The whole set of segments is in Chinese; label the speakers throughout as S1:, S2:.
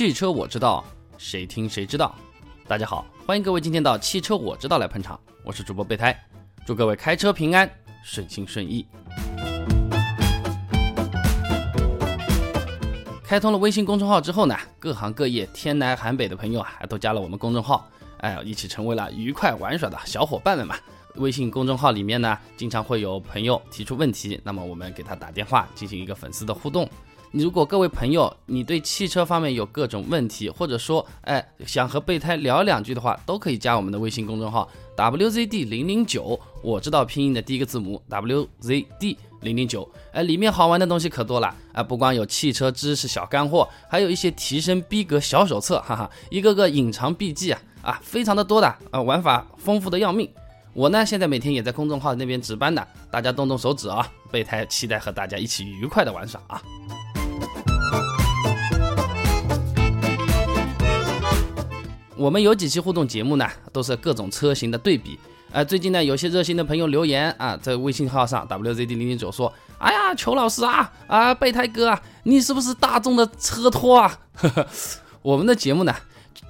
S1: 汽车我知道，谁听谁知道。大家好，欢迎各位今天到汽车我知道来捧场，我是主播备胎，祝各位开车平安，顺心顺意。开通了微信公众号之后呢，各行各业天南海北的朋友啊，都加了我们公众号，哎，一起成为了愉快玩耍的小伙伴们嘛。微信公众号里面呢，经常会有朋友提出问题，那么我们给他打电话进行一个粉丝的互动。你如果各位朋友你对汽车方面有各种问题，或者说哎想和备胎聊两句的话，都可以加我们的微信公众号 wzd 零零九，我知道拼音的第一个字母 wzd。零零九，哎，里面好玩的东西可多了啊！不光有汽车知识小干货，还有一些提升逼格小手册，哈哈，一个个隐藏笔记啊啊，非常的多的啊，玩法丰富的要命。我呢，现在每天也在公众号那边值班的，大家动动手指啊，备胎期待和大家一起愉快的玩耍啊！我们有几期互动节目呢，都是各种车型的对比。呃，最近呢，有些热心的朋友留言啊，在微信号上 wzd 零零九说，哎呀，裘老师啊，啊，备胎哥啊，你是不是大众的车托啊？我们的节目呢，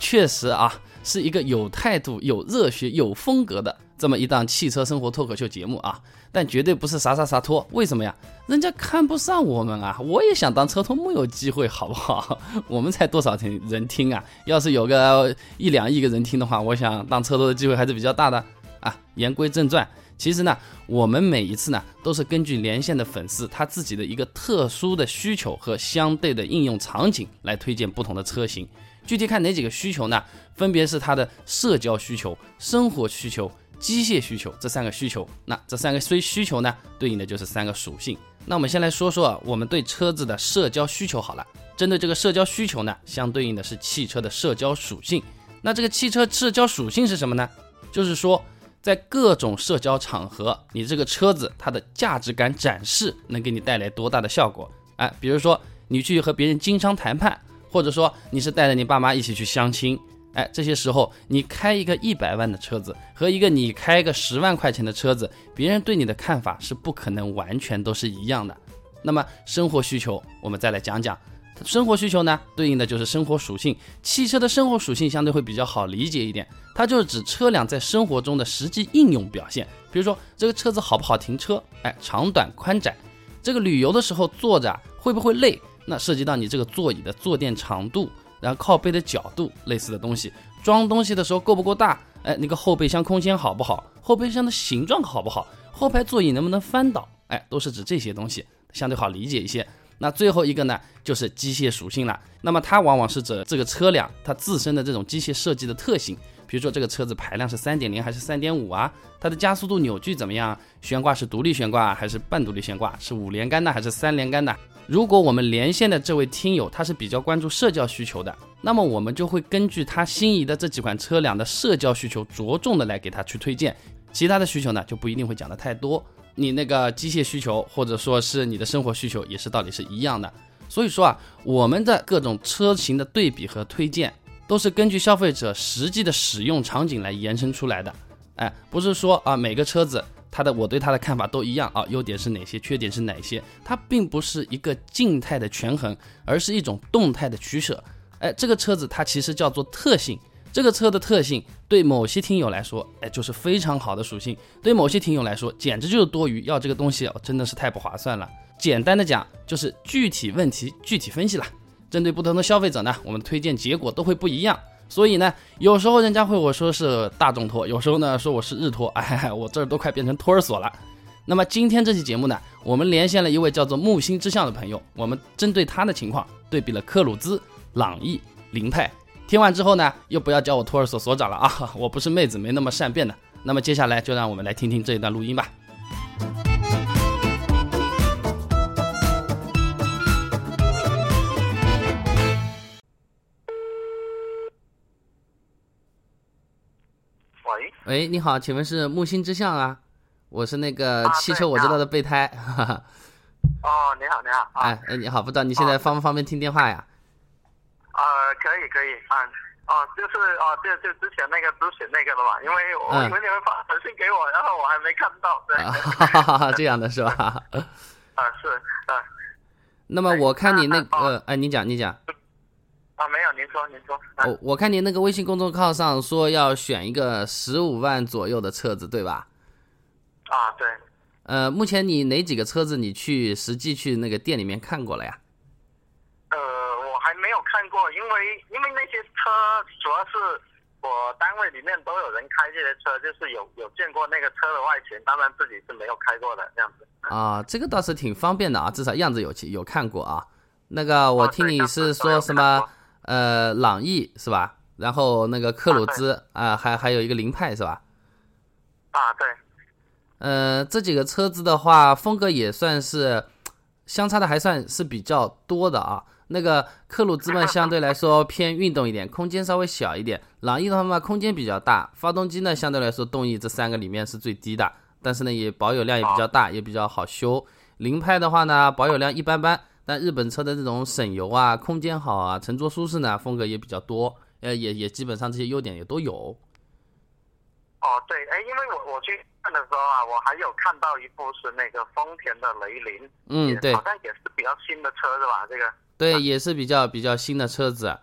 S1: 确实啊，是一个有态度、有热血、有风格的这么一档汽车生活脱口秀节目啊，但绝对不是啥啥啥托。为什么呀？人家看不上我们啊！我也想当车托，木有机会，好不好？我们才多少人人听啊？要是有个一两亿个人听的话，我想当车托的机会还是比较大的。啊，言归正传，其实呢，我们每一次呢，都是根据连线的粉丝他自己的一个特殊的需求和相对的应用场景来推荐不同的车型。具体看哪几个需求呢？分别是他的社交需求、生活需求、机械需求这三个需求。那这三个需需求呢，对应的就是三个属性。那我们先来说说啊，我们对车子的社交需求好了。针对这个社交需求呢，相对应的是汽车的社交属性。那这个汽车社交属性是什么呢？就是说。在各种社交场合，你这个车子它的价值感展示能给你带来多大的效果？哎，比如说你去和别人经商谈判，或者说你是带着你爸妈一起去相亲，哎，这些时候你开一个一百万的车子和一个你开个十万块钱的车子，别人对你的看法是不可能完全都是一样的。那么生活需求，我们再来讲讲。生活需求呢，对应的就是生活属性。汽车的生活属性相对会比较好理解一点，它就是指车辆在生活中的实际应用表现。比如说这个车子好不好停车，哎，长短宽窄，这个旅游的时候坐着会不会累，那涉及到你这个座椅的坐垫长度，然后靠背的角度，类似的东西。装东西的时候够不够大，哎，那个后备箱空间好不好，后备箱的形状好不好，后排座椅能不能翻倒，哎，都是指这些东西，相对好理解一些。那最后一个呢，就是机械属性了。那么它往往是指这个车辆它自身的这种机械设计的特性，比如说这个车子排量是三点零还是三点五啊？它的加速度、扭矩怎么样？悬挂是独立悬挂还是半独立悬挂？是五连杆的还是三连杆的？如果我们连线的这位听友他是比较关注社交需求的，那么我们就会根据他心仪的这几款车辆的社交需求，着重的来给他去推荐。其他的需求呢，就不一定会讲的太多。你那个机械需求，或者说是你的生活需求，也是道理是一样的。所以说啊，我们的各种车型的对比和推荐，都是根据消费者实际的使用场景来延伸出来的。哎，不是说啊每个车子它的我对它的看法都一样啊，优点是哪些，缺点是哪些，它并不是一个静态的权衡，而是一种动态的取舍。哎，这个车子它其实叫做特性。这个车的特性对某些听友来说，哎，就是非常好的属性；对某些听友来说，简直就是多余。要这个东西哦，真的是太不划算了。简单的讲，就是具体问题具体分析了。针对不同的消费者呢，我们推荐结果都会不一样。所以呢，有时候人家会我说是大众托，有时候呢说我是日托，哎，我这儿都快变成托儿所了。那么今天这期节目呢，我们连线了一位叫做木星之象的朋友，我们针对他的情况对比了科鲁兹、朗逸、凌派。听完之后呢，又不要叫我托儿所所长了啊！我不是妹子，没那么善变的。那么接下来就让我们来听听这一段录音吧。
S2: 喂
S1: 喂，你好，请问是木星之象啊？我是那个汽车我知道的备胎。
S2: 哦，你好，你好。
S1: 哎哎，你好，不知道你现在方不方便听电话呀？
S2: 呃，可以可以，嗯，哦，就是哦，就就之前那个咨询那个的嘛，因为我以为你们发短信给我，然后我还没看到，
S1: 对，这样的是吧？
S2: 啊，是，啊。
S1: 那么我看你那个，哎，你讲，你讲。
S2: 啊，啊，没有，您说，您说。
S1: 我我看您那个微信公众号上说要选一个十五万左右的车子，对吧？
S2: 啊，对。
S1: 呃，目前你哪几个车子你去实际去那个店里面看过了呀？
S2: 呃，我还没有看过，因为因为那些车主要是我单位里面都有人开这些车，就是有有见过那个车的外形，当然自己是没有开过的这样子。
S1: 啊，这个倒是挺方便的啊，至少样子有有看过啊。那个我听你是说什么？呃，朗逸是吧？然后那个克鲁兹啊，还还有一个凌派是吧？
S2: 啊，对。
S1: 呃，这几个车子的话，风格也算是相差的还算是比较多的啊。那个克鲁兹嘛，相对来说偏运动一点，空间稍微小一点。朗逸的话嘛，空间比较大，发动机呢相对来说动力这三个里面是最低的，但是呢也保有量也比较大，也比较好修。凌派的话呢，保有量一般般。但日本车的这种省油啊、空间好啊、乘坐舒适呢，风格也比较多，呃，也也基本上这些优点也都有。
S2: 哦，对，哎，因为我我去看的时候啊，我还有看到一部是那个丰田的雷凌，
S1: 嗯，对，
S2: 好像也是比较新的车是吧？这个
S1: 对，也是比较比较新的车子。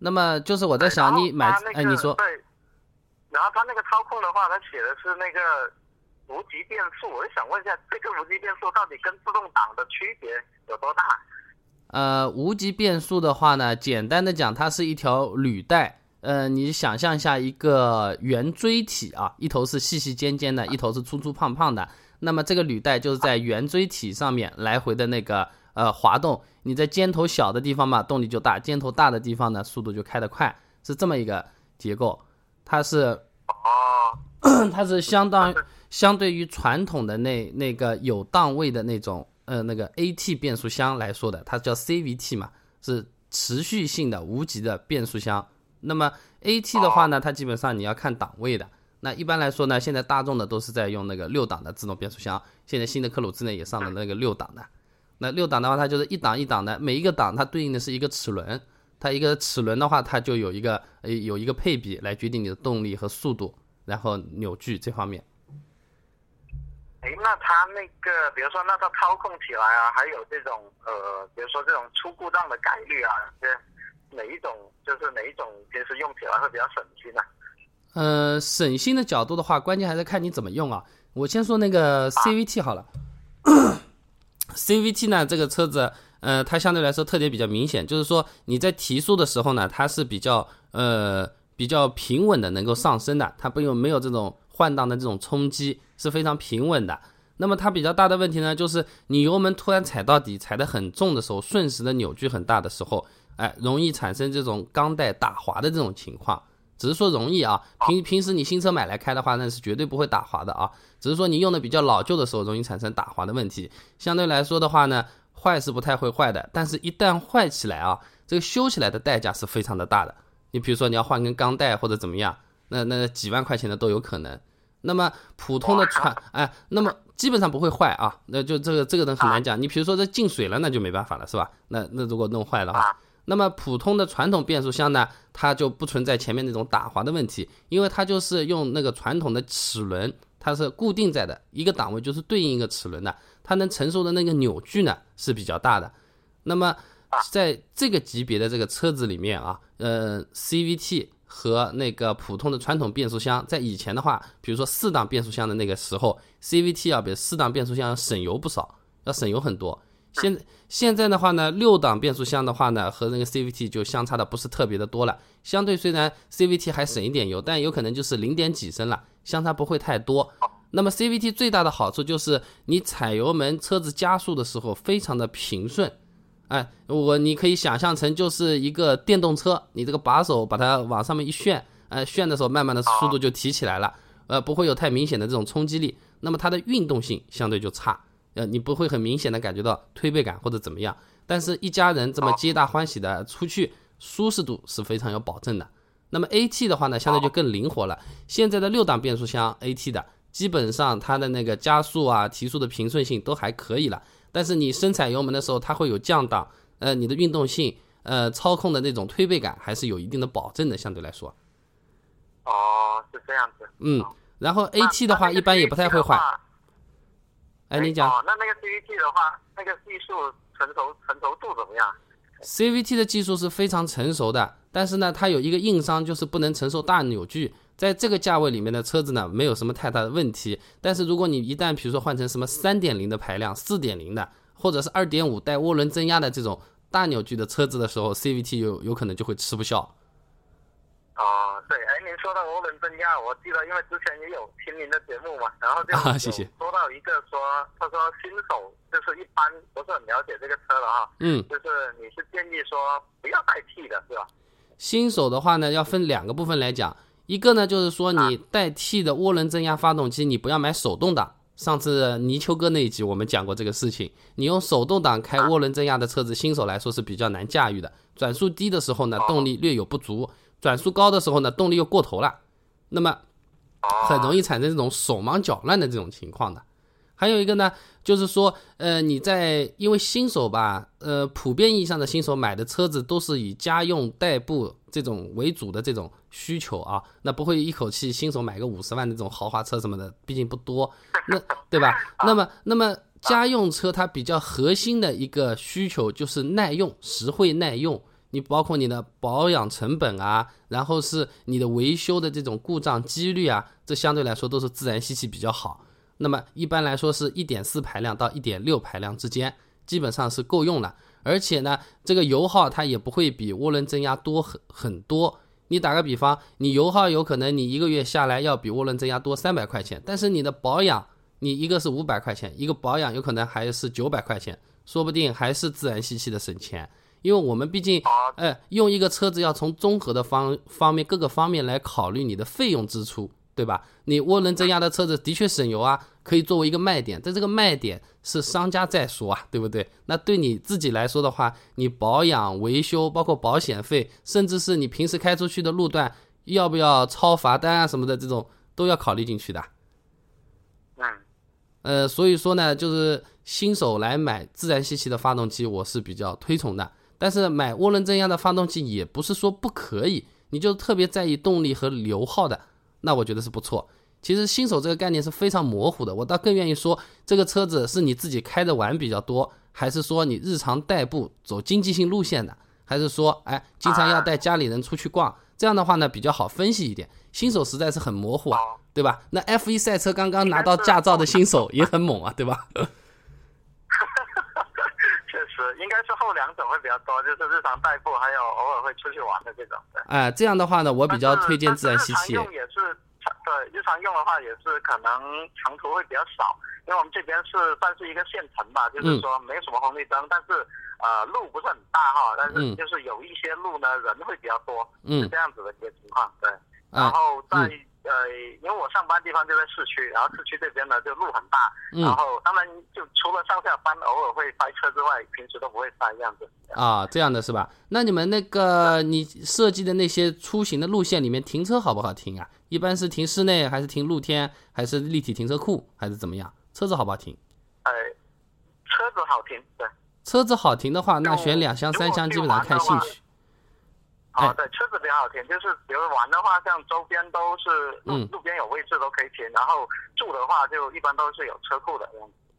S1: 那么就是我在想，你买，哎，你说，
S2: 对，然后它那个操控的话，它写的是那个。无极变速，我想问一下，这个无极变速到底跟自动挡的区别有多大？
S1: 呃，无极变速的话呢，简单的讲，它是一条履带。呃，你想象一下一个圆锥体啊，一头是细细尖尖的，一头是粗粗胖胖的。那么这个履带就是在圆锥体上面来回的那个呃滑动。你在尖头小的地方嘛，动力就大；尖头大的地方呢，速度就开得快，是这么一个结构。它是
S2: 哦，
S1: 它是相当。相对于传统的那那个有档位的那种呃那个 AT 变速箱来说的，它叫 CVT 嘛，是持续性的无级的变速箱。那么 AT 的话呢，它基本上你要看档位的。那一般来说呢，现在大众的都是在用那个六档的自动变速箱，现在新的克鲁兹呢也上了那个六档的。那六档的话，它就是一档一档的，每一个档它对应的是一个齿轮，它一个齿轮的话，它就有一个呃有一个配比来决定你的动力和速度，然后扭矩这方面。
S2: 哎，那它那个，比如说，那它操控起来啊，还有这种呃，比如说这种出故障的概率啊，这哪一种就是哪一种平时用起来会比较省心呢？
S1: 呃，省心的角度的话，关键还是看你怎么用啊。我先说那个 CVT 好了，CVT 呢，这个车子，呃，它相对来说特点比较明显，就是说你在提速的时候呢，它是比较呃比较平稳的，能够上升的，它不用没有这种。换挡的这种冲击是非常平稳的。那么它比较大的问题呢，就是你油门突然踩到底，踩得很重的时候，瞬时的扭矩很大的时候，哎，容易产生这种钢带打滑的这种情况。只是说容易啊，平平时你新车买来开的话，那是绝对不会打滑的啊。只是说你用的比较老旧的时候，容易产生打滑的问题。相对来说的话呢，坏是不太会坏的，但是一旦坏起来啊，这个修起来的代价是非常的大的。你比如说你要换根钢带或者怎么样，那那几万块钱的都有可能。那么普通的传哎，那么基本上不会坏啊，那就这个这个东西很难讲。你比如说这进水了，那就没办法了，是吧？那那如果弄坏的话，那么普通的传统变速箱呢，它就不存在前面那种打滑的问题，因为它就是用那个传统的齿轮，它是固定在的一个档位，就是对应一个齿轮的，它能承受的那个扭矩呢是比较大的。那么在这个级别的这个车子里面啊，呃，CVT。和那个普通的传统变速箱，在以前的话，比如说四档变速箱的那个时候，CVT 要比四档变速箱省油不少，要省油很多。现现在的话呢，六档变速箱的话呢，和那个 CVT 就相差的不是特别的多了。相对虽然 CVT 还省一点油，但有可能就是零点几升了，相差不会太多。那么 CVT 最大的好处就是你踩油门，车子加速的时候非常的平顺。哎，我你可以想象成就是一个电动车，你这个把手把它往上面一旋，呃，旋的时候慢慢的速度就提起来了，呃，不会有太明显的这种冲击力，那么它的运动性相对就差，呃，你不会很明显的感觉到推背感或者怎么样，但是一家人这么皆大欢喜的出去，舒适度是非常有保证的。那么 AT 的话呢，相对就更灵活了，现在的六档变速箱 AT 的，基本上它的那个加速啊、提速的平顺性都还可以了。但是你深踩油门的时候，它会有降档，呃，你的运动性，呃，操控的那种推背感还是有一定的保证的，相对来说。
S2: 哦，是这样子。
S1: 嗯，然后 AT 的话，一般也不太会坏。哎，你讲。
S2: 哦，那那个 CVT 的话，那个技术成熟成熟度怎么样
S1: ？CVT 的技术是非常成熟的，但是呢，它有一个硬伤，就是不能承受大扭矩。在这个价位里面的车子呢，没有什么太大的问题。但是如果你一旦比如说换成什么三点零的排量、四点零的，或者是二点五带涡轮增压的这种大扭矩的车子的时候，CVT 有有可能就会吃不消。
S2: 啊，对，哎，您说到涡轮增压，我记得因为之前也有听您的节目嘛，然后就
S1: 啊谢谢
S2: 说到一个说，他说新手就是一般不是很了解这个车的哈，
S1: 嗯，
S2: 就是你是建议说不要代替的是吧？
S1: 新手的话呢，要分两个部分来讲。一个呢，就是说你代替的涡轮增压发动机，你不要买手动挡。上次泥鳅哥那一集我们讲过这个事情，你用手动挡开涡轮增压的车子，新手来说是比较难驾驭的。转速低的时候呢，动力略有不足；转速高的时候呢，动力又过头了，那么很容易产生这种手忙脚乱的这种情况的。还有一个呢，就是说，呃，你在因为新手吧，呃，普遍意义上的新手买的车子都是以家用代步这种为主的这种需求啊，那不会一口气新手买个五十万的这种豪华车什么的，毕竟不多，那对吧？那么，那么家用车它比较核心的一个需求就是耐用、实惠、耐用。你包括你的保养成本啊，然后是你的维修的这种故障几率啊，这相对来说都是自然吸气比较好。那么一般来说是一点四排量到一点六排量之间，基本上是够用了。而且呢，这个油耗它也不会比涡轮增压多很很多。你打个比方，你油耗有可能你一个月下来要比涡轮增压多三百块钱，但是你的保养，你一个是五百块钱，一个保养有可能还是九百块钱，说不定还是自然吸气的省钱。因为我们毕竟，哎，用一个车子要从综合的方方面各个方面来考虑你的费用支出。对吧？你涡轮增压的车子的确省油啊，可以作为一个卖点，但这个卖点是商家在说啊，对不对？那对你自己来说的话，你保养、维修，包括保险费，甚至是你平时开出去的路段要不要超罚单啊什么的，这种都要考虑进去的。
S2: 嗯，
S1: 呃，所以说呢，就是新手来买自然吸气的发动机，我是比较推崇的。但是买涡轮增压的发动机也不是说不可以，你就特别在意动力和油耗的。那我觉得是不错。其实新手这个概念是非常模糊的，我倒更愿意说，这个车子是你自己开着玩比较多，还是说你日常代步走经济性路线的，还是说，哎，经常要带家里人出去逛，这样的话呢比较好分析一点。新手实在是很模糊啊，对吧？那 F1 赛车刚刚拿到驾照的新手也很猛啊，对吧？
S2: 确实，应该是后两种会比较多，就是日常代步，还有偶尔会出去玩的这种。对。
S1: 哎，这样的话呢，我比较推荐自然吸气。
S2: 日常用也是，对，日常用的话也是可能长途会比较少，因为我们这边是算是一个县城吧，就是说没什么红绿灯，但是呃路不是很大哈，但是就是有一些路呢人会比较多，是这样子的一个情况。对，然后在。呃，因为我上班地方就在市区，然后市区这边呢就路很大，然后当然就除了上下班偶尔会塞车之外，平时都不会塞这样子。
S1: 啊，这样的是吧？那你们那个你设计的那些出行的路线里面停车好不好停啊？一般是停室内还是停露天，还是立体停车库，还是怎么样？车子好不好停？
S2: 呃，车子好停，对。
S1: 车子好停的话，那选两厢三厢基本上看兴趣。
S2: 啊，对，车子比较好停，就是比如玩的话，像周边都是路路边有位置都可以停，然后住的话就一般都是有车库的。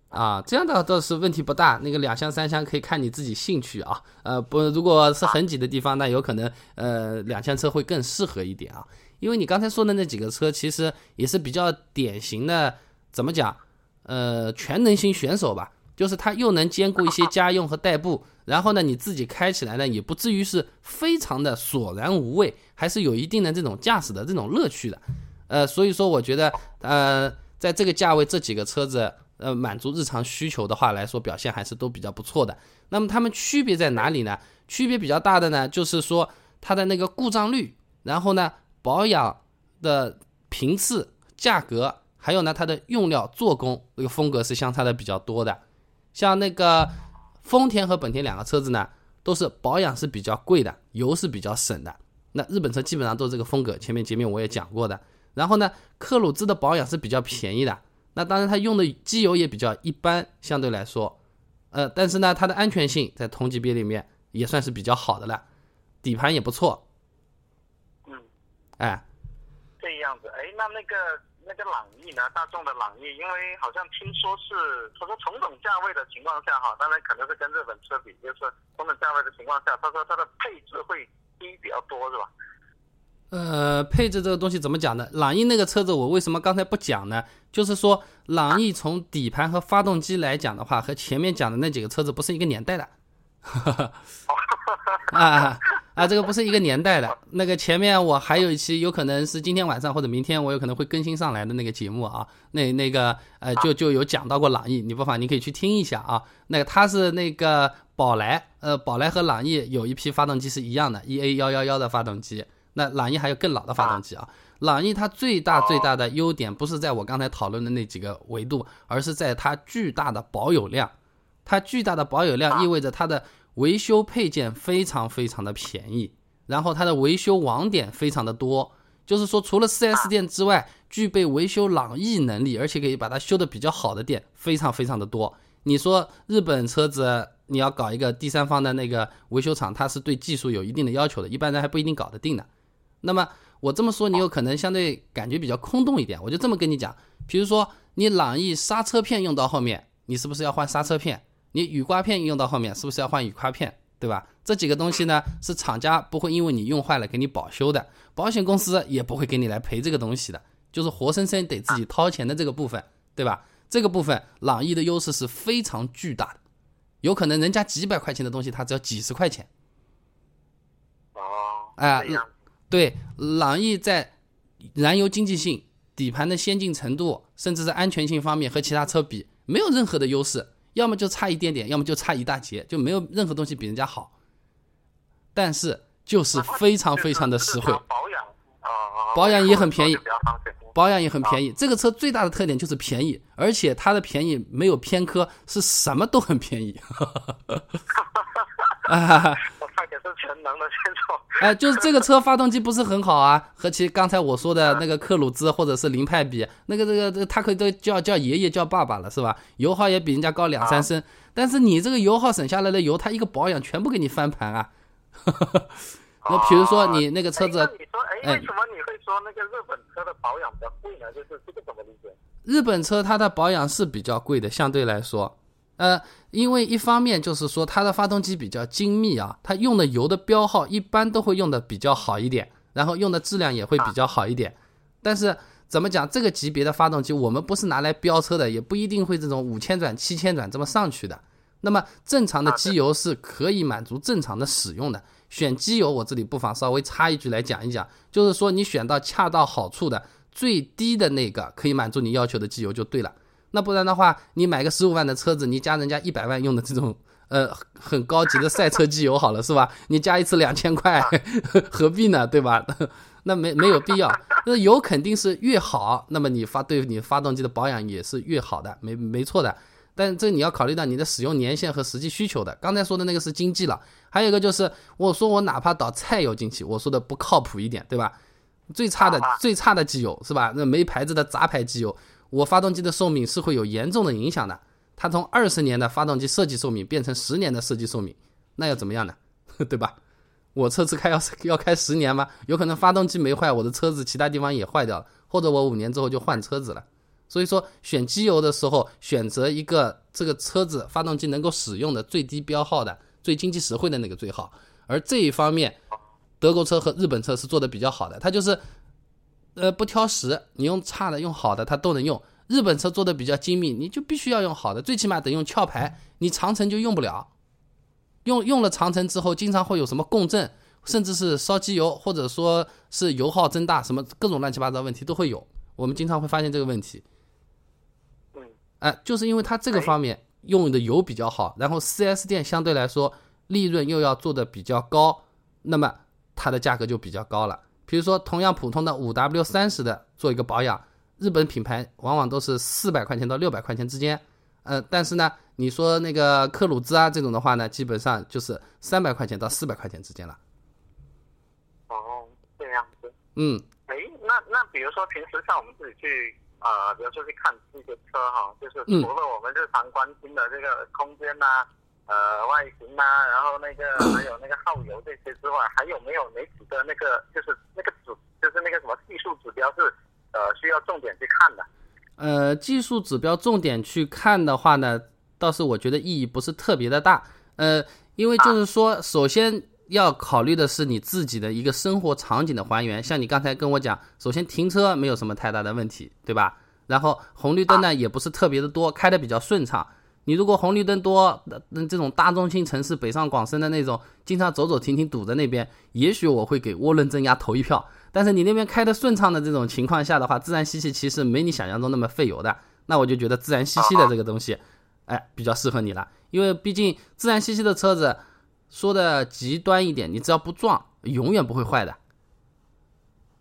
S1: 啊，这样的倒是问题不大，那个两厢三厢可以看你自己兴趣啊。呃，不，如果是很挤的地方，那有可能呃两厢车会更适合一点啊。因为你刚才说的那几个车，其实也是比较典型的，怎么讲？呃，全能型选手吧。就是它又能兼顾一些家用和代步，然后呢，你自己开起来呢也不至于是非常的索然无味，还是有一定的这种驾驶的这种乐趣的。呃，所以说我觉得，呃，在这个价位这几个车子，呃，满足日常需求的话来说，表现还是都比较不错的。那么它们区别在哪里呢？区别比较大的呢，就是说它的那个故障率，然后呢，保养的频次、价格，还有呢它的用料、做工这个风格是相差的比较多的。像那个丰田和本田两个车子呢，都是保养是比较贵的，油是比较省的。那日本车基本上都是这个风格，前面前面我也讲过的。然后呢，克鲁兹的保养是比较便宜的，那当然它用的机油也比较一般，相对来说，呃，但是呢，它的安全性在同级别里面也算是比较好的了，底盘也不错。
S2: 嗯，
S1: 哎，
S2: 这样子，哎，那那个。那个朗逸呢，大众的朗逸，因为好像听说是他说同等价位的情况下哈，当然可能是跟日本车比，就是同等价位的情况下，他说它的配置会低比较多，是吧？
S1: 呃，配置这个东西怎么讲呢？朗逸那个车子我为什么刚才不讲呢？就是说朗逸从底盘和发动机来讲的话，和前面讲的那几个车子不是一个年代的。啊啊，这个不是一个年代的。那个前面我还有一期，有可能是今天晚上或者明天，我有可能会更新上来的那个节目啊。那那个呃，就就有讲到过朗逸，你不妨你可以去听一下啊。那个它是那个宝来，呃，宝来和朗逸有一批发动机是一样的，EA 幺幺幺的发动机。那朗逸还有更老的发动机啊。朗逸它最大最大的优点不是在我刚才讨论的那几个维度，而是在它巨大的保有量。它巨大的保有量意味着它的维修配件非常非常的便宜，然后它的维修网点非常的多。就是说，除了 4S 店之外，具备维修朗逸能力，而且可以把它修的比较好的店非常非常的多。你说日本车子你要搞一个第三方的那个维修厂，它是对技术有一定的要求的，一般人还不一定搞得定的。那么我这么说，你有可能相对感觉比较空洞一点。我就这么跟你讲，比如说你朗逸刹车片用到后面，你是不是要换刹车片？你雨刮片用到后面，是不是要换雨刮片？对吧？这几个东西呢，是厂家不会因为你用坏了给你保修的，保险公司也不会给你来赔这个东西的，就是活生生得自己掏钱的这个部分，对吧？这个部分朗逸的优势是非常巨大的，有可能人家几百块钱的东西，他只要几十块钱。
S2: 哦，
S1: 哎，对，朗逸在燃油经济性、底盘的先进程度，甚至是安全性方面和其他车比，没有任何的优势。要么就差一点点，要么就差一大截，就没有任何东西比人家好。但是就是非常非常的实惠，
S2: 保养啊，
S1: 保养也很便宜，保养也很便宜。这个车最大的特点就是便宜，而且它的便宜没有偏科，是什么都很便宜。
S2: 啊。是全能的选手，
S1: 哎，就是这个车发动机不是很好啊，和其刚才我说的那个克鲁兹或者是凌派比，那个这个这个它可以都叫叫爷爷叫爸爸了，是吧？油耗也比人家高两三升，但是你这个油耗省下来的油，它一个保养全部给你翻盘啊。那比如说你那个车子，
S2: 你说哎，为什么你会说那个日本车的保养比较贵呢？就是这个怎么理解？
S1: 日本车它的保养是比较贵的，相对来说。呃，因为一方面就是说它的发动机比较精密啊，它用的油的标号一般都会用的比较好一点，然后用的质量也会比较好一点。但是怎么讲，这个级别的发动机我们不是拿来飙车的，也不一定会这种五千转、七千转这么上去的。那么正常的机油是可以满足正常的使用的。选机油，我这里不妨稍微插一句来讲一讲，就是说你选到恰到好处的最低的那个可以满足你要求的机油就对了。那不然的话，你买个十五万的车子，你加人家一百万用的这种呃很高级的赛车机油好了，是吧？你加一次两千块，何必呢？对吧？那没没有必要。那油肯定是越好，那么你发对你发动机的保养也是越好的，没没错的。但这你要考虑到你的使用年限和实际需求的。刚才说的那个是经济了，还有一个就是我说我哪怕倒菜油进去，我说的不靠谱一点，对吧？最差的最差的机油是吧？那没牌子的杂牌机油。我发动机的寿命是会有严重的影响的，它从二十年的发动机设计寿命变成十年的设计寿命，那要怎么样呢？对吧？我车子开要要开十年吗？有可能发动机没坏，我的车子其他地方也坏掉了，或者我五年之后就换车子了。所以说选机油的时候，选择一个这个车子发动机能够使用的最低标号的、最经济实惠的那个最好。而这一方面，德国车和日本车是做的比较好的，它就是。呃，不挑食，你用差的用好的，它都能用。日本车做的比较精密，你就必须要用好的，最起码得用壳牌，你长城就用不了。用用了长城之后，经常会有什么共振，甚至是烧机油，或者说是油耗增大，什么各种乱七八糟问题都会有。我们经常会发现这个问题。
S2: 嗯，
S1: 哎，就是因为它这个方面用的油比较好，然后 4S 店相对来说利润又要做的比较高，那么它的价格就比较高了。比如说，同样普通的五 W 三十的做一个保养，日本品牌往往都是四百块钱到六百块钱之间，呃，但是呢，你说那个克鲁兹啊这种的话呢，基本上就是三百块钱到四百块钱之间了。
S2: 哦，这样子。
S1: 嗯。
S2: 哎，那那比如说平时像我们自己去啊，比如说去看这个车哈，就是除了我们日常关心的这个空间呐。呃，外形啊，然后那个 还有那个耗油这些之外，还有没有哪几个那个就是那个指就是那个什么技术指标是呃需要要重点去看的？
S1: 呃，技术指标重点去看的话呢，倒是我觉得意义不是特别的大。呃，因为就是说，首先要考虑的是你自己的一个生活场景的还原。像你刚才跟我讲，首先停车没有什么太大的问题，对吧？然后红绿灯呢也不是特别的多，开的比较顺畅。你如果红绿灯多，那这种大中心城市北上广深的那种，经常走走停停堵在那边，也许我会给涡轮增压投一票。但是你那边开的顺畅的这种情况下的话，自然吸气其实没你想象中那么费油的。那我就觉得自然吸气的这个东西，哎，比较适合你了。因为毕竟自然吸气的车子，说的极端一点，你只要不撞，永远不会坏的。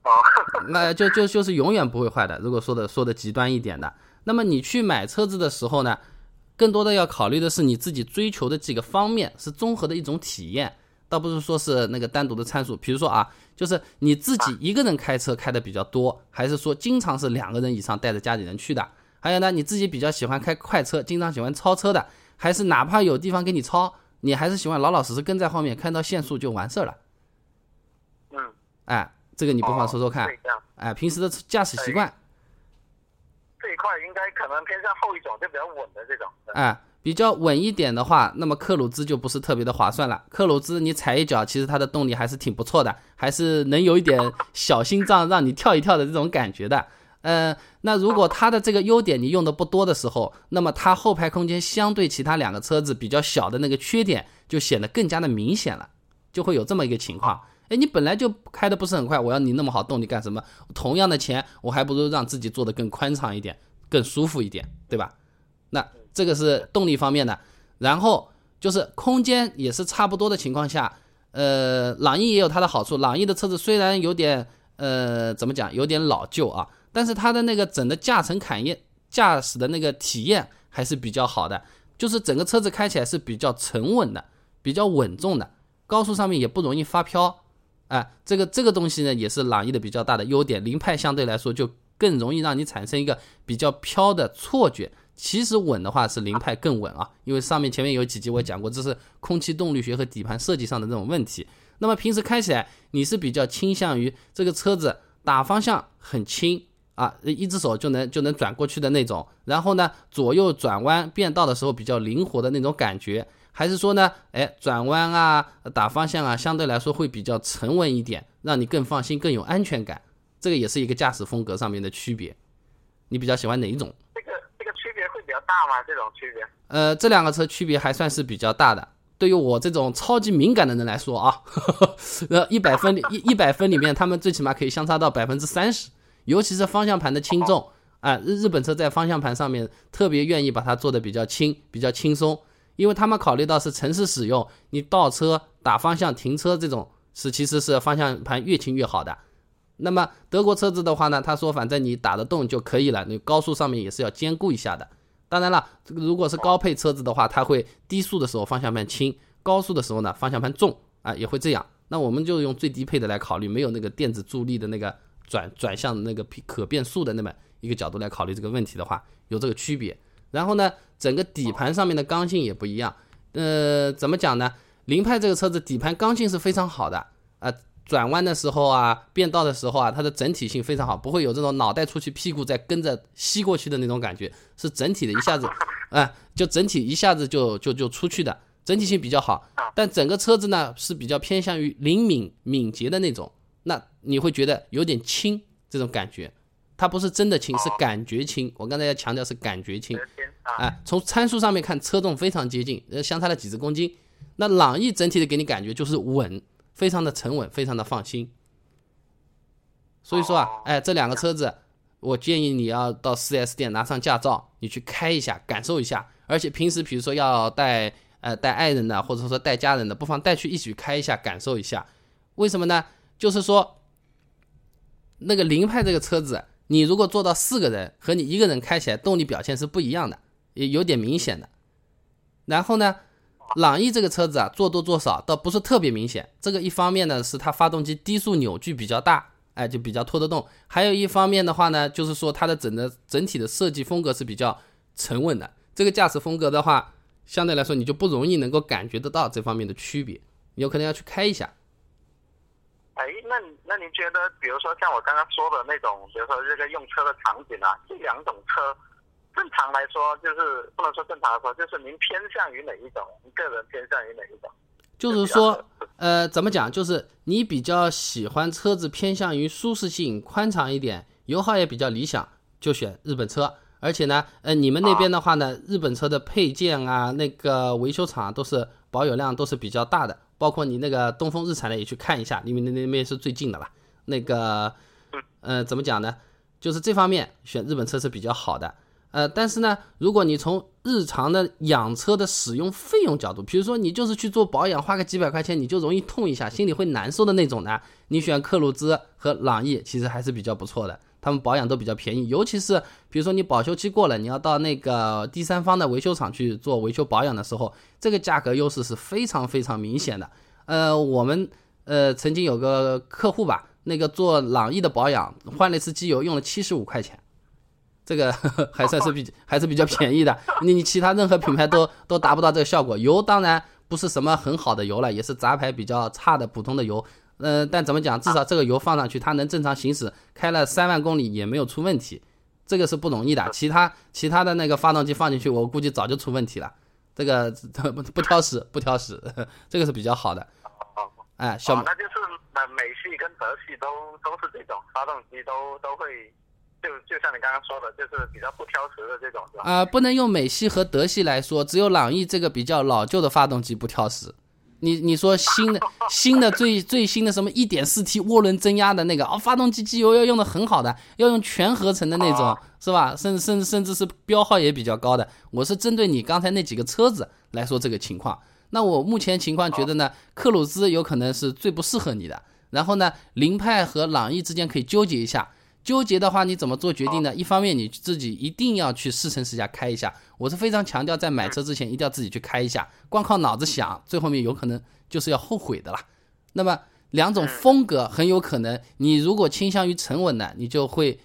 S2: 哦，
S1: 那就就就是永远不会坏的。如果说的说的极端一点的，那么你去买车子的时候呢，更多的要考虑的是你自己追求的几个方面，是综合的一种体验，倒不是说是那个单独的参数。比如说啊，就是你自己一个人开车开的比较多，还是说经常是两个人以上带着家里人去的？还有呢，你自己比较喜欢开快车，经常喜欢超车的，还是哪怕有地方给你超，你还是喜欢老老实实跟在后面，看到限速就完事儿了？
S2: 嗯，
S1: 哎。这个你不妨说说看，
S2: 哦
S1: 哎，平时的驾驶习惯
S2: 块应该可能偏向后一种，就比较稳的这种。
S1: 哎，比较稳一点的话，那么克鲁兹就不是特别的划算了。克鲁兹你踩一脚，其实它的动力还是挺不错的，还是能有一点小心脏让你跳一跳的这种感觉的。呃，那如果它的这个优点你用的不多的时候，那么它后排空间相对其他两个车子比较小的那个缺点就显得更加的明显了，就会有这么一个情况。哎，你本来就开的不是很快，我要你那么好动力干什么？同样的钱，我还不如让自己坐得更宽敞一点，更舒服一点，对吧？那这个是动力方面的，然后就是空间也是差不多的情况下，呃，朗逸也有它的好处。朗逸的车子虽然有点呃怎么讲，有点老旧啊，但是它的那个整个驾乘感验驾驶的那个体验还是比较好的，就是整个车子开起来是比较沉稳的，比较稳重的，高速上面也不容易发飘。哎，这个这个东西呢，也是朗逸的比较大的优点。凌派相对来说就更容易让你产生一个比较飘的错觉。其实稳的话是凌派更稳啊，因为上面前面有几集我讲过，这是空气动力学和底盘设计上的这种问题。那么平时开起来，你是比较倾向于这个车子打方向很轻啊，一只手就能就能转过去的那种。然后呢，左右转弯变道的时候比较灵活的那种感觉。还是说呢，哎，转弯啊，打方向啊，相对来说会比较沉稳一点，让你更放心、更有安全感。这个也是一个驾驶风格上面的区别。你比较喜欢哪一种？
S2: 这个这个区别会比较大吗？这种区别？
S1: 呃，这两个车区别还算是比较大的。对于我这种超级敏感的人来说啊，呃，一百分一 一百分里面，他们最起码可以相差到百分之三十。尤其是方向盘的轻重啊，日日本车在方向盘上面特别愿意把它做的比较轻、比较轻松。因为他们考虑到是城市使用，你倒车、打方向、停车这种是其实是方向盘越轻越好的。那么德国车子的话呢，他说反正你打得动就可以了，你高速上面也是要兼顾一下的。当然了，这个如果是高配车子的话，它会低速的时候方向盘轻，高速的时候呢方向盘重啊，也会这样。那我们就用最低配的来考虑，没有那个电子助力的那个转转向的那个可变速的那么一个角度来考虑这个问题的话，有这个区别。然后呢，整个底盘上面的刚性也不一样。呃，怎么讲呢？凌派这个车子底盘刚性是非常好的，转弯的时候啊，变道的时候啊，它的整体性非常好，不会有这种脑袋出去屁股在跟着吸过去的那种感觉，是整体的一下子，啊，就整体一下子就就就出去的，整体性比较好。但整个车子呢是比较偏向于灵敏敏捷的那种，那你会觉得有点轻这种感觉。它不是真的轻，是感觉轻。我刚才要强调是感觉轻，啊，从参数上面看，车重非常接近，呃，相差了几十公斤。那朗逸整体的给你感觉就是稳，非常的沉稳，非常的放心。所以说啊，哎，这两个车子，我建议你要到 4S 店拿上驾照，你去开一下，感受一下。而且平时比如说要带呃带爱人的，或者说带家人的，不妨带去一起开一下，感受一下。为什么呢？就是说那个凌派这个车子。你如果坐到四个人，和你一个人开起来动力表现是不一样的，也有点明显的。然后呢，朗逸这个车子啊，做多做少倒不是特别明显。这个一方面呢，是它发动机低速扭矩比较大，哎，就比较拖得动；还有一方面的话呢，就是说它的整个整体的设计风格是比较沉稳的。这个驾驶风格的话，相对来说你就不容易能够感觉得到这方面的区别，有可能要去开一下。
S2: 哎，那那您觉得，比如说像我刚刚说的那种，比如说这个用车的场景啊，这两种车，正常来说就是不能说正常来说，就是您偏向于哪一种？您个人偏向于哪一种？
S1: 就是说，呃，怎么讲？就是你比较喜欢车子偏向于舒适性、宽敞一点，油耗也比较理想，就选日本车。而且呢，呃，你们那边的话呢，日本车的配件啊，那个维修厂都是保有量都是比较大的。包括你那个东风日产的也去看一下，因为那那边是最近的了。那个，呃，怎么讲呢？就是这方面选日本车是比较好的。呃，但是呢，如果你从日常的养车的使用费用角度，比如说你就是去做保养，花个几百块钱你就容易痛一下，心里会难受的那种呢，你选克鲁兹和朗逸其实还是比较不错的。他们保养都比较便宜，尤其是比如说你保修期过了，你要到那个第三方的维修厂去做维修保养的时候，这个价格优势是非常非常明显的。呃，我们呃曾经有个客户吧，那个做朗逸的保养，换了一次机油用了七十五块钱，这个 还算是比还是比较便宜的。你你其他任何品牌都都达不到这个效果。油当然不是什么很好的油了，也是杂牌比较差的普通的油。嗯，但怎么讲？至少这个油放上去，它能正常行驶，开了三万公里也没有出问题，这个是不容易的。其他其他的那个发动机放进去，我估计早就出问题了。这个 不不挑食，不挑食，这个是比较好的。哎，小
S2: 那就是美美系跟德系都都是这种发动机都都会，就就像你刚刚说的，就是比较不挑食的这种，是吧？
S1: 啊，不能用美系和德系来说，只有朗逸这个比较老旧的发动机不挑食。你你说新的 新的最最新的什么一点四 T 涡轮增压的那个哦，发动机机油要用的很好的，要用全合成的那种，是吧？甚至甚至甚至是标号也比较高的。我是针对你刚才那几个车子来说这个情况。那我目前情况觉得呢，克鲁兹有可能是最不适合你的。然后呢，凌派和朗逸之间可以纠结一下。纠结的话，你怎么做决定呢？一方面你自己一定要去试乘试驾开一下，我是非常强调在买车之前一定要自己去开一下，光靠脑子想，最后面有可能就是要后悔的啦。那么两种风格很有可能，你如果倾向于沉稳的，你就会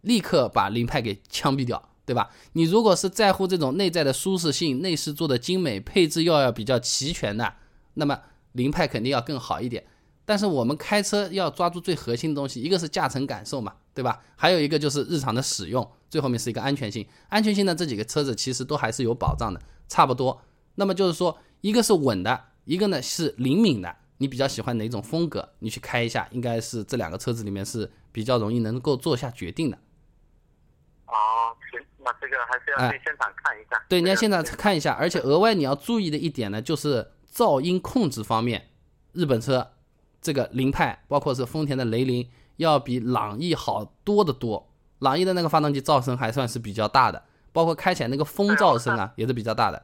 S1: 立刻把凌派给枪毙掉，对吧？你如果是在乎这种内在的舒适性、内饰做的精美、配置又要比较齐全的，那么凌派肯定要更好一点。但是我们开车要抓住最核心的东西，一个是驾乘感受嘛，对吧？还有一个就是日常的使用，最后面是一个安全性。安全性呢，这几个车子其实都还是有保障的，差不多。那么就是说，一个是稳的，一个呢是灵敏的。你比较喜欢哪种风格？你去开一下，应该是这两个车子里面是比较容易能够做下决定的。
S2: 哦，行，那这个还是要去现场看一下。
S1: 对，你要现场看一下，而且额外你要注意的一点呢，就是噪音控制方面，日本车。这个凌派，包括是丰田的雷凌，要比朗逸好多得多。朗逸的那个发动机噪声还算是比较大的，包括开起来那个风噪声啊，也是比较大的。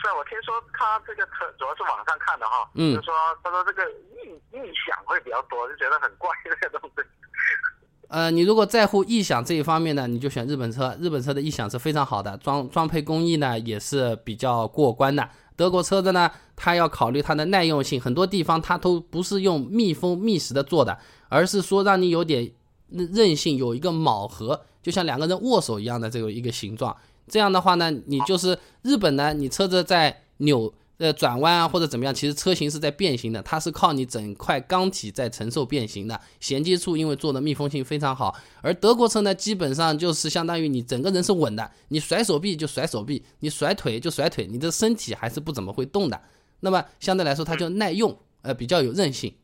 S2: 是啊，我听说他这个车主要是网上看的哈，嗯，就说他说这个异异响会比较多，就觉得很怪这个东西。
S1: 呃，你如果在乎异响这一方面呢，你就选日本车，日本车的异响是非常好的，装装配工艺呢也是比较过关的。德国车子呢，它要考虑它的耐用性，很多地方它都不是用密封密实的做的，而是说让你有点韧性，有一个铆合，就像两个人握手一样的这个一个形状。这样的话呢，你就是日本呢，你车子在扭。呃，转弯啊，或者怎么样，其实车型是在变形的，它是靠你整块钢体在承受变形的。衔接处因为做的密封性非常好，而德国车呢，基本上就是相当于你整个人是稳的，你甩手臂就甩手臂，你甩腿就甩腿，你的身体还是不怎么会动的。那么相对来说，它就耐用，呃，比较有韧性。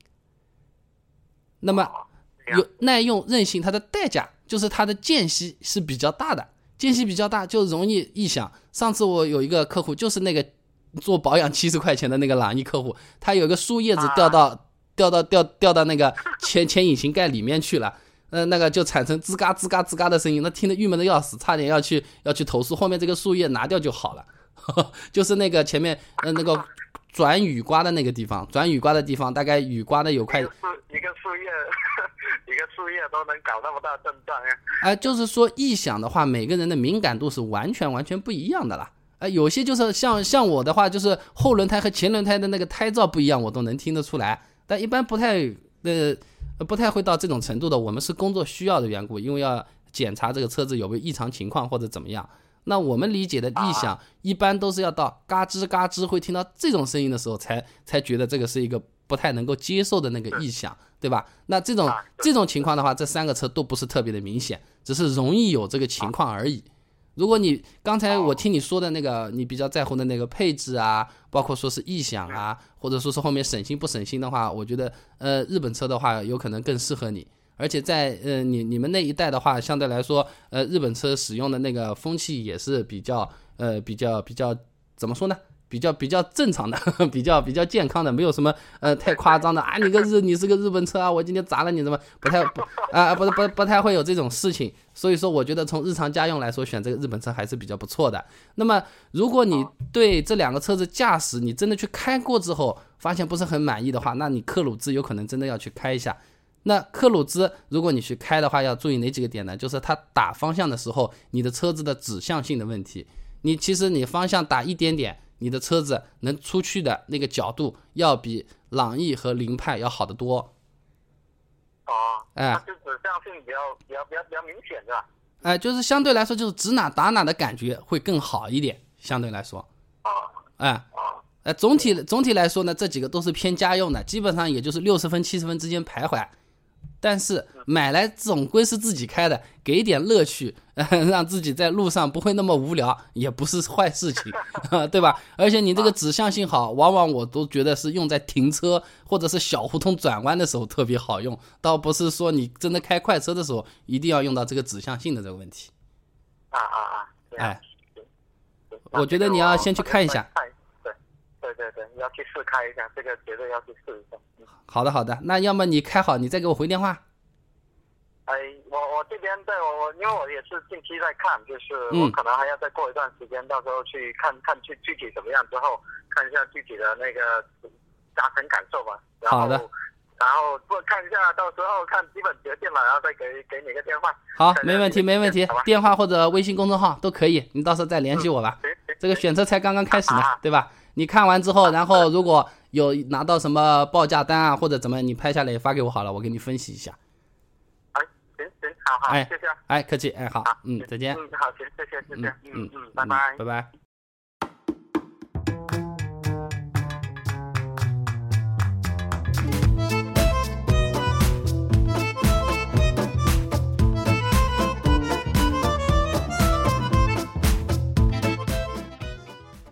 S1: 那么有耐用韧性，它的代价就是它的间隙是比较大的，间隙比较大就容易异响。上次我有一个客户就是那个。做保养七十块钱的那个朗逸客户，他有个树叶子掉到掉到掉掉到那个前前引擎盖里面去了，呃，那个就产生吱嘎吱嘎吱嘎的声音，那听得郁闷的要死，差点要去要去投诉。后面这个树叶拿掉就好了，就是那个前面呃那个转雨刮的那个地方，转雨刮的地方，大概雨刮的有快
S2: 一个树叶 一个树叶都能搞那么大阵仗呀！
S1: 哎，就是说异响的话，每个人的敏感度是完全完全不一样的啦。呃，有些就是像像我的话，就是后轮胎和前轮胎的那个胎噪不一样，我都能听得出来。但一般不太呃不太会到这种程度的。我们是工作需要的缘故，因为要检查这个车子有没有异常情况或者怎么样。那我们理解的异响，一般都是要到嘎吱嘎吱会听到这种声音的时候，才才觉得这个是一个不太能够接受的那个异响，对吧？那这种这种情况的话，这三个车都不是特别的明显，只是容易有这个情况而已。如果你刚才我听你说的那个，你比较在乎的那个配置啊，包括说是异响啊，或者说是后面省心不省心的话，我觉得呃日本车的话有可能更适合你。而且在呃你你们那一代的话，相对来说，呃日本车使用的那个风气也是比较呃比较比较怎么说呢？比较比较正常的，比较比较健康的，没有什么呃太夸张的啊！你个日你是个日本车啊，我今天砸了你怎么不太不啊不是不不太会有这种事情。所以说，我觉得从日常家用来说，选这个日本车还是比较不错的。那么，如果你对这两个车子驾驶，你真的去开过之后，发现不是很满意的话，那你克鲁兹有可能真的要去开一下。那克鲁兹，如果你去开的话，要注意哪几个点呢？就是它打方向的时候，你的车子的指向性的问题。你其实你方向打一点点。你的车子能出去的那个角度，要比朗逸和凌派要好得多。
S2: 哦，哎，就指向性比较比较比较比较明显，是吧？
S1: 哎，就是相对来说，就是指哪打哪的感觉会更好一点，相对来说。
S2: 哦。
S1: 哎。哎，总体总体来说呢，这几个都是偏家用的，基本上也就是六十分七十分之间徘徊。但是买来总归是自己开的，给点乐趣，让自己在路上不会那么无聊，也不是坏事情，对吧？而且你这个指向性好，往往我都觉得是用在停车或者是小胡同转弯的时候特别好用，倒不是说你真的开快车的时候一定要用到这个指向性的这个问题。
S2: 啊啊啊！
S1: 哎，我觉得你要先去看一下。
S2: 对对，要去试开一下，这个绝对要去试一下。
S1: 好的好的，那要么你开好，你再给我回电话。
S2: 哎，我我这边对我我因为我也是近期在看，就是我可能还要再过一段时间，到时候去看看具具体怎么样之后，看一下具体的那个驾乘感受吧。
S1: 好的。
S2: 然后做看一下，到时候看基本决定了，然后再给给你个电话。
S1: 好，没问题没问题，电话或者微信公众号都可以，你到时候再联系我吧。这个选车才刚刚开始呢，对吧？你看完之后，然后如果有拿到什么报价单啊，或者怎么，你拍下来发给我好了，我给你分析一下。
S2: 哎，行行，好好，哎谢谢。
S1: 哎，客气，哎，好，嗯，再见。
S2: 嗯，好，行，谢谢，谢谢，嗯嗯，拜拜，
S1: 拜拜。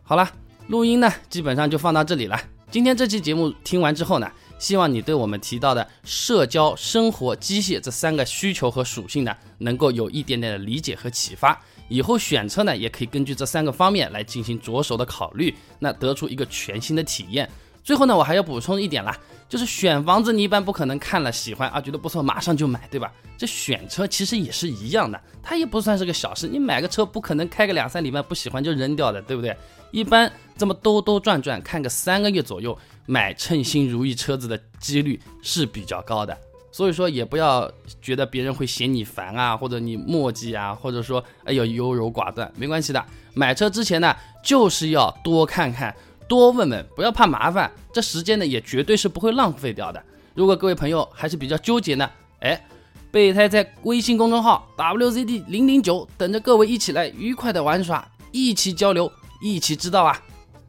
S1: 好了。录音呢，基本上就放到这里了。今天这期节目听完之后呢，希望你对我们提到的社交、生活、机械这三个需求和属性呢，能够有一点点的理解和启发。以后选车呢，也可以根据这三个方面来进行着手的考虑，那得出一个全新的体验。最后呢，我还要补充一点啦，就是选房子你一般不可能看了喜欢啊，觉得不错马上就买，对吧？这选车其实也是一样的，它也不算是个小事。你买个车不可能开个两三礼拜不喜欢就扔掉的，对不对？一般这么兜兜转转看个三个月左右，买称心如意车子的几率是比较高的。所以说也不要觉得别人会嫌你烦啊，或者你磨叽啊，或者说哎呦优柔寡断，没关系的。买车之前呢，就是要多看看，多问问，不要怕麻烦。这时间呢也绝对是不会浪费掉的。如果各位朋友还是比较纠结呢，哎，备胎在微信公众号 WZD 零零九等着各位一起来愉快的玩耍，一起交流。一起知道啊，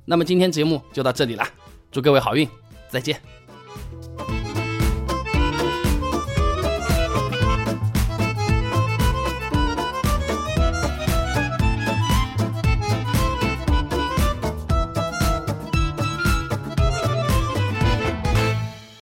S1: 那么今天节目就到这里了，祝各位好运，再见。